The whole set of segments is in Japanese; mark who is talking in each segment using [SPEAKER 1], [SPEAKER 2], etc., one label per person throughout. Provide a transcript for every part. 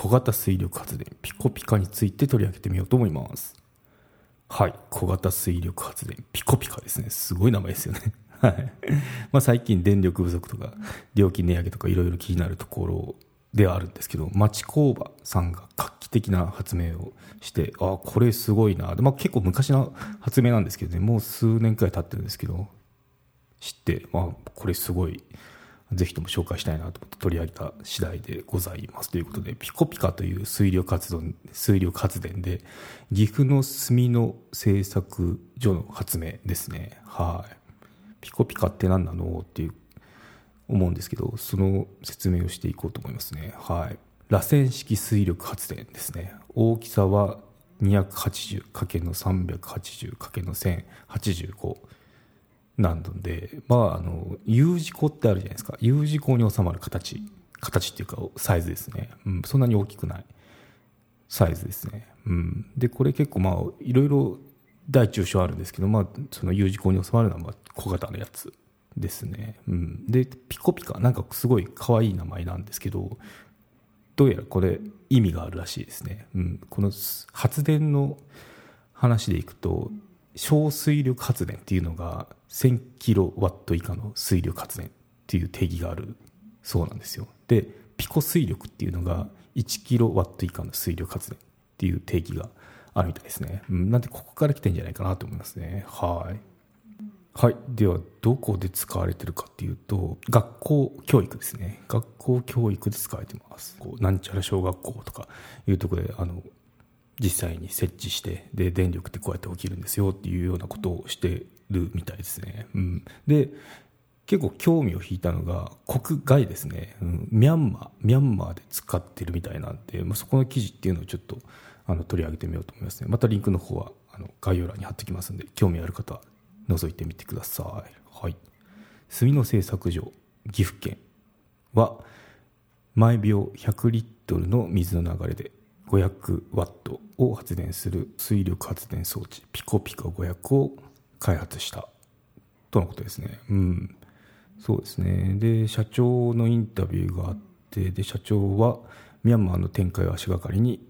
[SPEAKER 1] 小型水力発電ピコピカについて取り上げてみようと思います。はい小型水力発電ピコピカですね。すごい名前ですよね。はい。まあ最近電力不足とか料金値上げとかいろいろ気になるところではあるんですけど町工場さんが画期的な発明をしてああこれすごいな。で、まあ、結構昔の発明なんですけどね。もう数年くらい経ってるんですけど知って、まあ、これすごいぜひとも紹介したいなと思って取り上げた次第でございますということで、ピコピカという水力発電、水力発電で、岐阜の炭の製作所の発明ですね。はい。ピコピカって何なのっていう思うんですけど、その説明をしていこうと思いますね。はい。螺旋式水力発電ですね。大きさは 280×380×1085 なので、まあ、あの U 字工ってあるじゃないですか。U 字工に収まる形。形っていうかサイズですね、うん、そんなに大きくない。サイズですね、うん、でこれ結構まあいろいろ大中小あるんですけど、まあ、その U 字工に収まるのはまあ小型のやつですね、うん、でピコピカ。なんかすごい可愛い名前なんですけどどうやらこれ意味があるらしいですね、うん、この発電の話でいくと小水力発電っていうのが1000キロワット以下の水力発電っていう定義があるそうなんですよ。でピコ水力っていうのが1キロワット以下の水力発電っていう定義があるみたいですね、なんでここから来てんじゃないかなと思いますね。はい。はい。ではどこで使われてるかっていうと学校教育ですね。学校教育で使われてます。こうなんちゃら小学校とかいうところであの実際に設置してで電力ってこうやって起きるんですよっていうようなことをしてるみたいですね。うん、で結構興味を引いたのが国外ですね、うん、ミャンマーミャンマーで使ってるみたいなんで、まあ、そこの記事っていうのをちょっとあの取り上げてみようと思いますね。またリンクの方はあの概要欄に貼ってきますので興味ある方は覗いてみてください。はい。炭の製作所岐阜県は毎秒100リットルの水の流れで500ワットを発電する水力発電装置ピコピコ500を開発したとのことですね。うん。そうですね。で、社長のインタビューがあって、で、社長はミャンマーの展開を足がかりに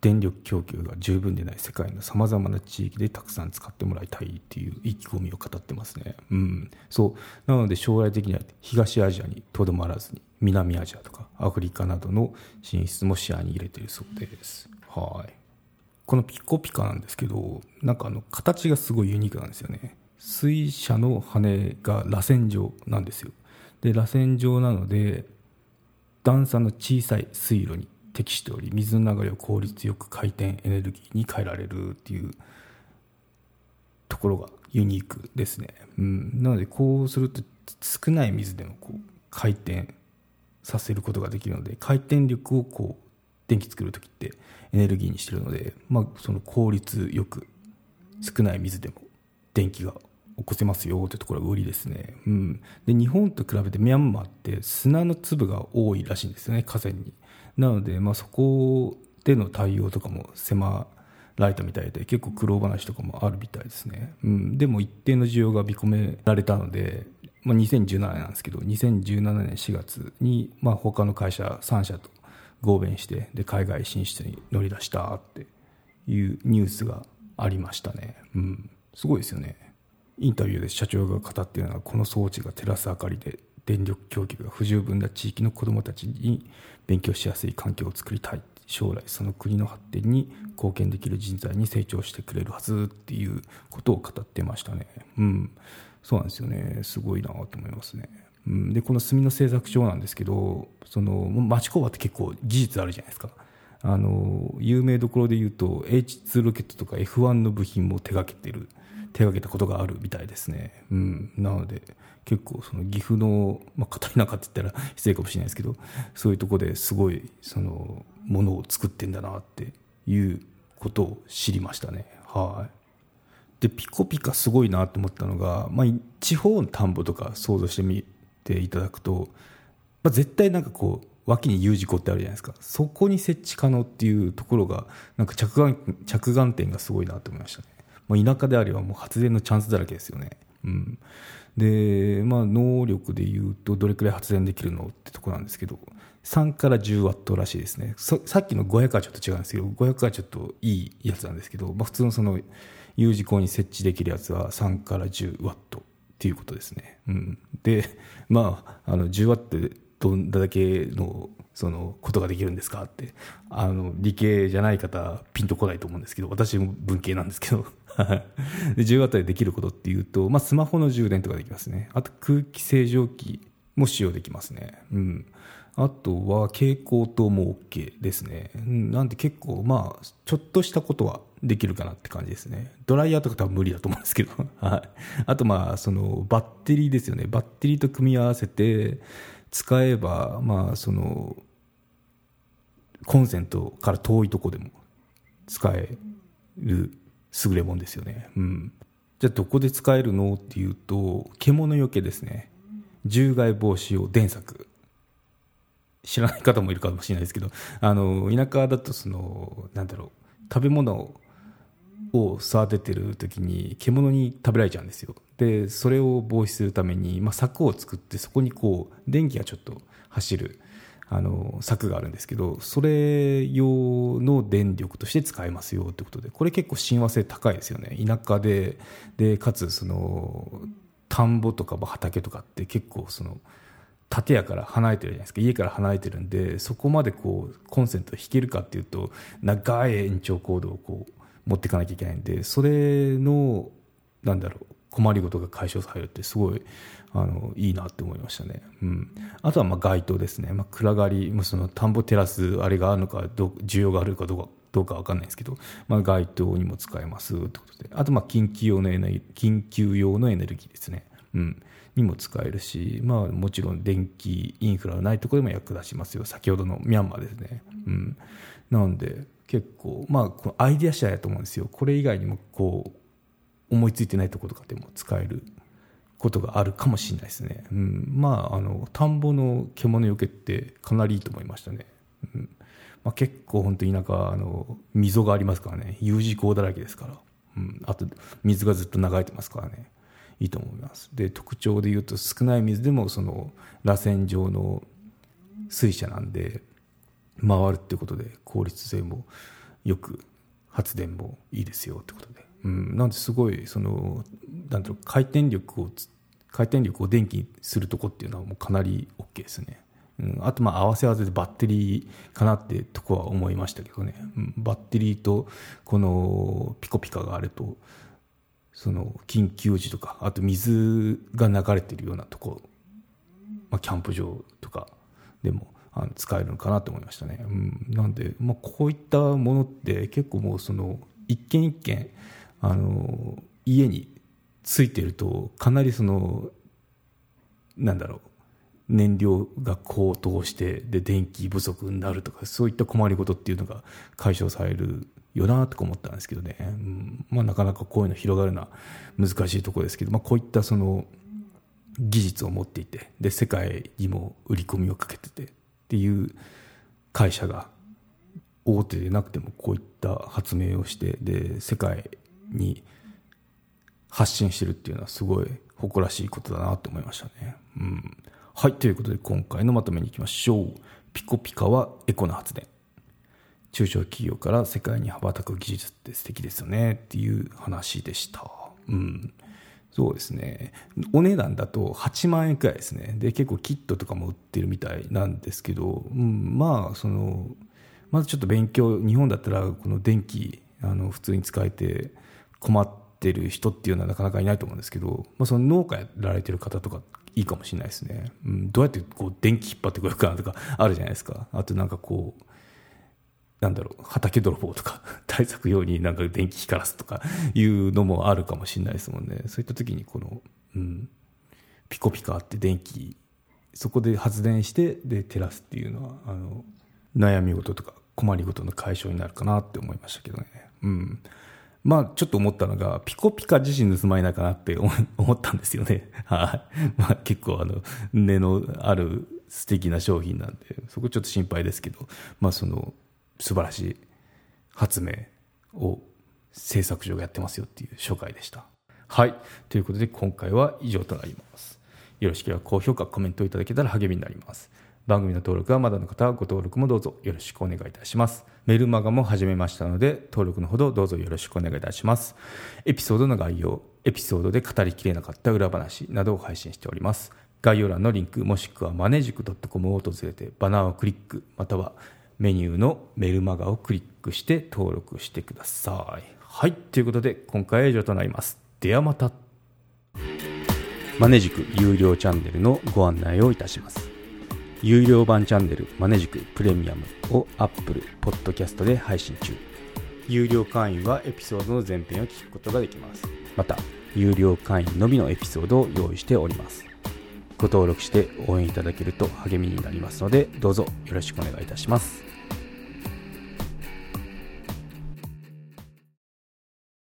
[SPEAKER 1] 電力供給が十分でない世界のさまざまな地域でたくさん使ってもらいたいっていう意気込みを語ってますね。うん。そう。なので将来的には東アジアにとどまらずに南アジアとかアフリカなどの進出も視野に入れているそうです。はい。このピコピカなんですけど、なんかあの形がすごいユニークなんですよね。水車の羽が螺旋状なんですよ。で、螺旋状なので、段差の小さい水路に適しており、水の流れを効率よく回転エネルギーに変えられるっていうところがユニークですね。うん。なので、こうすると少ない水でもこう回転させることができるので回転力をこう電気作る時ってエネルギーにしてるので、まあ、その効率よく少ない水でも電気が起こせますよというところが売りですね、うん、で日本と比べてミャンマーって砂の粒が多いらしいんですよね河川に。なので、まあ、そこでの対応とかも迫られたみたいで結構苦労話とかもあるみたいですね、うん、でも一定の需要が見込められたのでまあ、2017年なんですけど2017年4月に、まあ、他の会社3社と合弁してで海外進出に乗り出したっていうニュースがありましたね、うん、すごいですよね。インタビューで社長が語っているのはこの装置が照らす明かりで電力供給が不十分な地域の子どもたちに勉強しやすい環境を作りたい将来その国の発展に貢献できる人材に成長してくれるはずっていうことを語ってましたね。うん。そうなんですよね。すごいなと思いますね。うん、でこの墨の製作所なんですけどその町工場って結構技術あるじゃないですか。あの有名どころで言うと H2 ロケットとか F1 の部品も手がけてる手がけたことがあるみたいですね、うん、なので結構その岐阜の、まあ、片田舎って言ったら失礼かもしれないですけどそういうとこですごいそのものを作ってんだなっていうことを知りましたね。はい。でピコピカすごいなと思ったのが、まあ、地方の田んぼとか想像してみていただくと、まあ、絶対なんかこう脇に U 字工ってあるじゃないですか。そこに設置可能っていうところがなんか着眼着眼点がすごいなと思いましたね、まあ、田舎であればもう発電のチャンスだらけですよね。うん。でまあ能力でいうとどれくらい発電できるのってとこなんですけど3から10ワットらしいですね。さっきの500はちょっと違うんですけど500はちょっといいやつなんですけど、まあ、普通のその U 字工に設置できるやつは3から10ワットっていうことですね、うん、でまああの10ワットでどんだけのそのことができるんですかってあの理系じゃない方ピンとこないと思うんですけど私も文系なんですけど。で10ワットでできることっていうと、まあ、スマホの充電とかできますね。あと空気清浄機も使用できますね。うん。あとは蛍光灯も OK ですね。うん。なんで結構まあ、ちょっとしたことはできるかなって感じですね。ドライヤーとか多分無理だと思うんですけど。はい。あとまあ、そのバッテリーですよね。バッテリーと組み合わせて使えば、まあ、その、コンセントから遠いとこでも使える優れもんですよね。うん。じゃあどこで使えるのっていうと、獣よけですね。獣害防止用電柵。知らない方もいるかもしれないですけど、あの、田舎だとその、なんだろう、食べ物をを育ててる時に獣に食べられちゃうんですよ。で、それを防止するために、まあ、柵を作って、そこにこう、電気がちょっと走る、あの柵があるんですけどそれ用の電力として使えますよということでこれ結構親和性高いですよね田舎ででかつその田んぼとか畑とかって結構その建屋から離れてるじゃないですか家から離れてるんでそこまでこうコンセント引けるかっていうと長い延長コードをこう持っていかなきゃいけないんでそれのなんだろう困りごとが解消されるってすごいあのいいなって思いましたね、うん、あとはまあ街灯ですね、まあ、暗がりその田んぼ照らすあれがあるのかど需要があるかどうかどうか分かんないですけど、まあ、街灯にも使えますということで。あとまあ緊急用のエネ緊急用のエネルギーですね、うん、にも使えるし、まあ、もちろん電気インフラがないところでも役立ちますよ。先ほどのミャンマーですね、うん、なんで結構まあこのアイデア次第だと思うんですよこれ以外にもこう思いついてないところとかでも使えることがあるかもしれないですね。うん、まあ、あの、田んぼの獣よけってかなりいいと思いましたね。うんまあ、結構本当田舎、あの、溝がありますからね。U 字工だらけですから。うん、あと、水がずっと流れてますからね。いいと思います。で、特徴で言うと少ない水でもその螺旋状の水車なんで回るっていうことで効率性もよく発電もいいですよってことで。うん、なんですごいそのなんだろう回転力を回転力を電気にするとこっていうのはもうかなり OK ですね。うん、あとまあ合わせ合わせでバッテリーかなってとこは思いましたけどね、うん、バッテリーとこのピコピカがあるとその緊急時とかあと水が流れてるようなとこ、まあ、キャンプ場とかでもあの使えるのかなと思いましたね、うん、なんで、まあ、こういったものって結構もうその一軒一軒あの家についてるとかなりそのなんだろう燃料が高騰してで電気不足になるとかそういった困りごとっていうのが解消されるよなとか思ったんですけどね、うん。まあ、なかなかこういうの広がるのは難しいところですけど、まあ、こういったその技術を持っていてで世界にも売り込みをかけててっていう会社が大手でなくてもこういった発明をしてで世界に発信してるっていうのはすごい誇らしいことだなと思いましたね。うん。はい。ということで今回のまとめに行きましょう。ピコピカはエコな発電。中小企業から世界に羽ばたく技術って素敵ですよねっていう話でした。うん。そうですね。お値段だと8万円くらいですね。で、結構キットとかも売ってるみたいなんですけど、うん、まあ、その、まずちょっと勉強、日本だったらこの電気、あの、普通に使えて、困ってる人っていうのはなかなかいないと思うんですけど、まあ、その農家やられてる方とかいいかもしれないですね、うん、どうやってこう電気引っ張ってくるかなとかあるじゃないですかあとなんかこうなんだろう畑泥棒とか 対策用になんか電気光らすとかいうのもあるかもしれないですもんねそういった時にこの、うん、ピコピカって電気そこで発電してで照らすっていうのはあの悩み事とか困りごとの解消になるかなって思いましたけどね。うん。まあ、ちょっと思ったのが、ピコピカ自身盗まれないかなって 思ったんですよね。はい。まあ、結構あの、根のある素敵な商品なんで、そこちょっと心配ですけど、まあ、その、素晴らしい発明を製作所がやってますよっていう紹介でした。はい。ということで、今回は以上となります。よろしければ高評価、コメントいただけたら励みになります。番組の登録はまだの方はご登録もどうぞよろしくお願いいたします。メルマガも始めましたので、登録のほどどうぞよろしくお願いいたします。エピソードの概要、エピソードで語りきれなかった裏話などを配信しております。概要欄のリンク、もしくはマネジク .com を訪れて、バナーをクリック、またはメニューのメルマガをクリックして登録してください。はい、ということで今回は以上となります。ではまた。マネジク有料チャンネルのご案内をいたします。有料版チャンネルマネジクプレミアムを Apple Podcast で配信中。有料会員はエピソードの前編を聞くことができます。また、有料会員のみのエピソードを用意しております。ご登録して応援いただけると励みになりますので、どうぞよろしくお願いいたします。